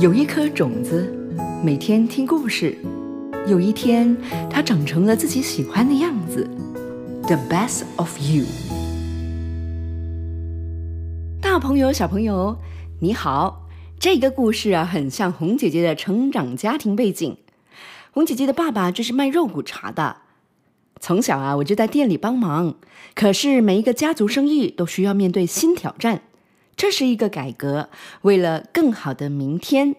有一颗种子，每天听故事。有一天，它长成了自己喜欢的样子。The best of you。大朋友、小朋友，你好。这个故事啊，很像红姐姐的成长家庭背景。红姐姐的爸爸就是卖肉骨茶的。从小啊，我就在店里帮忙。可是每一个家族生意都需要面对新挑战，这是一个改革，为了更好的明天。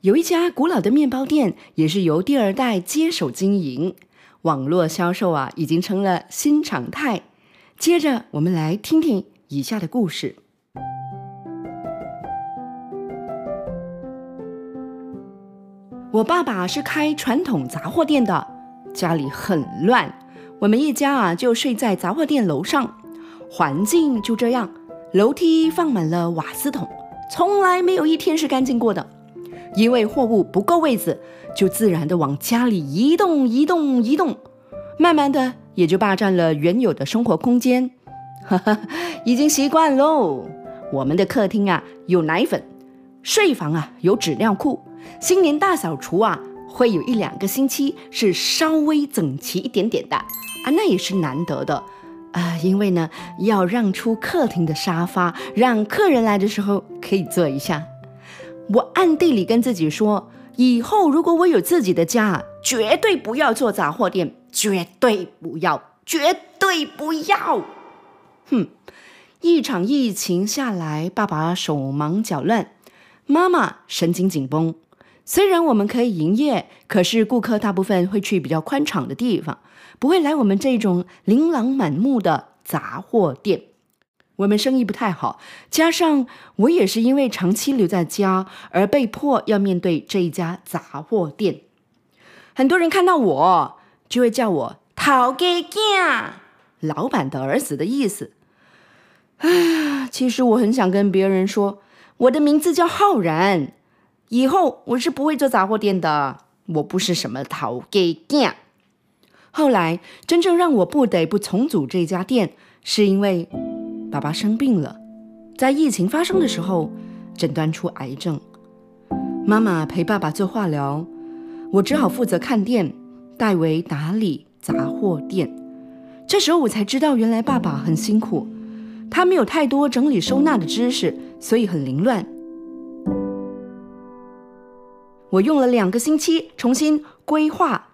有一家古老的面包店，也是由第二代接手经营，网络销售啊已经成了新常态。接着，我们来听听以下的故事。我爸爸是开传统杂货店的。家里很乱，我们一家啊就睡在杂货店楼上，环境就这样，楼梯放满了瓦斯桶，从来没有一天是干净过的。因为货物不够位子，就自然的往家里移动、移动、移动，慢慢的也就霸占了原有的生活空间。哈哈，已经习惯喽。我们的客厅啊有奶粉，睡房啊有纸尿裤，新年大扫除啊。会有一两个星期是稍微整齐一点点的啊，那也是难得的啊，因为呢要让出客厅的沙发，让客人来的时候可以坐一下。我暗地里跟自己说，以后如果我有自己的家，绝对不要做杂货店，绝对不要，绝对不要。哼，一场疫情下来，爸爸手忙脚乱，妈妈神经紧绷。虽然我们可以营业，可是顾客大部分会去比较宽敞的地方，不会来我们这种琳琅满目的杂货店。我们生意不太好，加上我也是因为长期留在家而被迫要面对这一家杂货店。很多人看到我就会叫我“陶给囝”，老板的儿子的意思。啊，其实我很想跟别人说，我的名字叫浩然。以后我是不会做杂货店的，我不是什么淘给店。后来真正让我不得不重组这家店，是因为爸爸生病了，在疫情发生的时候诊断出癌症，妈妈陪爸爸做化疗，我只好负责看店，代为打理杂货店。这时候我才知道，原来爸爸很辛苦，他没有太多整理收纳的知识，所以很凌乱。我用了两个星期重新规划，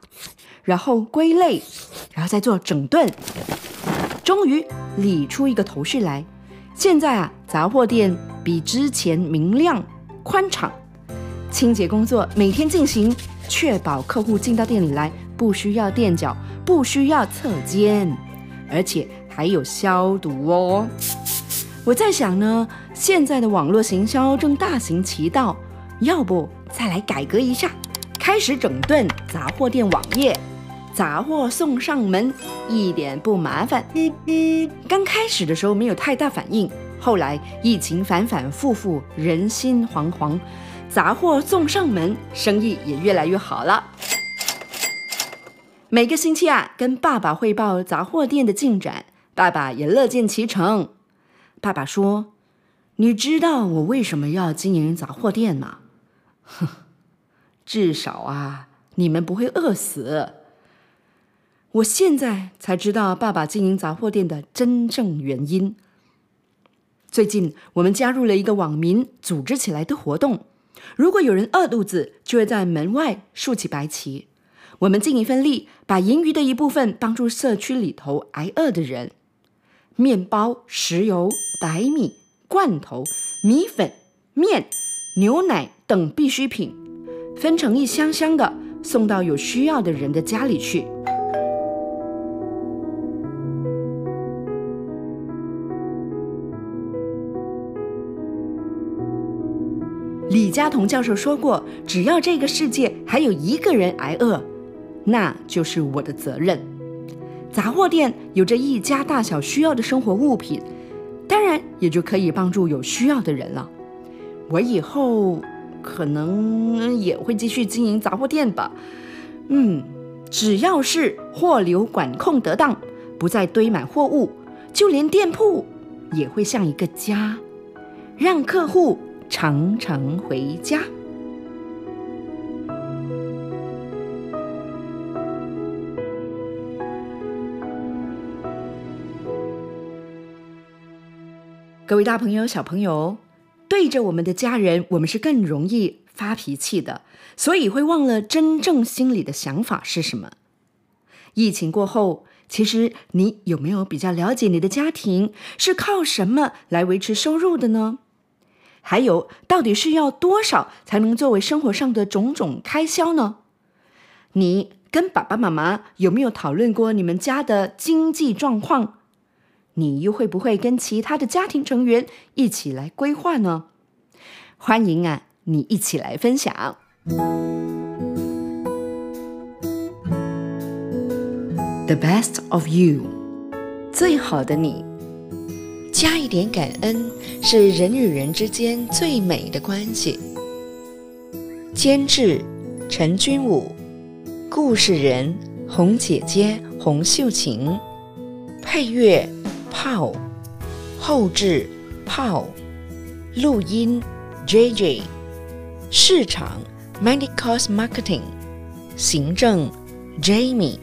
然后归类，然后再做整顿，终于理出一个头绪来。现在啊，杂货店比之前明亮、宽敞，清洁工作每天进行，确保客户进到店里来不需要垫脚，不需要侧肩，而且还有消毒哦。我在想呢，现在的网络行销正大行其道，要不？再来改革一下，开始整顿杂货店网页，杂货送上门，一点不麻烦。刚开始的时候没有太大反应，后来疫情反反复复，人心惶惶，杂货送上门，生意也越来越好了。每个星期啊，跟爸爸汇报杂货店的进展，爸爸也乐见其成。爸爸说：“你知道我为什么要经营杂货店吗？”哼，至少啊，你们不会饿死。我现在才知道爸爸经营杂货店的真正原因。最近我们加入了一个网民组织起来的活动，如果有人饿肚子，就会在门外竖起白旗。我们尽一份力，把盈余的一部分帮助社区里头挨饿的人。面包、石油、白米、罐头、米粉、面。牛奶等必需品，分成一箱箱的送到有需要的人的家里去。李嘉彤教授说过：“只要这个世界还有一个人挨饿，那就是我的责任。”杂货店有着一家大小需要的生活物品，当然也就可以帮助有需要的人了。我以后可能也会继续经营杂货店吧。嗯，只要是货流管控得当，不再堆满货物，就连店铺也会像一个家。让客户常常回家。各位大朋友、小朋友，对着我们的家人，我们是更容易发脾气的，所以会忘了真正心里的想法是什么。疫情过后，其实你有没有比较了解你的家庭是靠什么来维持收入的呢？还有，到底是要多少才能作为生活上的种种开销呢？你跟爸爸妈妈有没有讨论过你们家的经济状况？你又会不会跟其他的家庭成员一起来规划呢？欢迎啊，你一起来分享。The best of you，最好的你。加一点感恩，是人与人之间最美的关系。监制：陈君武，故事人：红姐姐洪秀琴，配乐。泡，后置泡，录音 J J，市场 Medicos Marketing，行政 Jamie。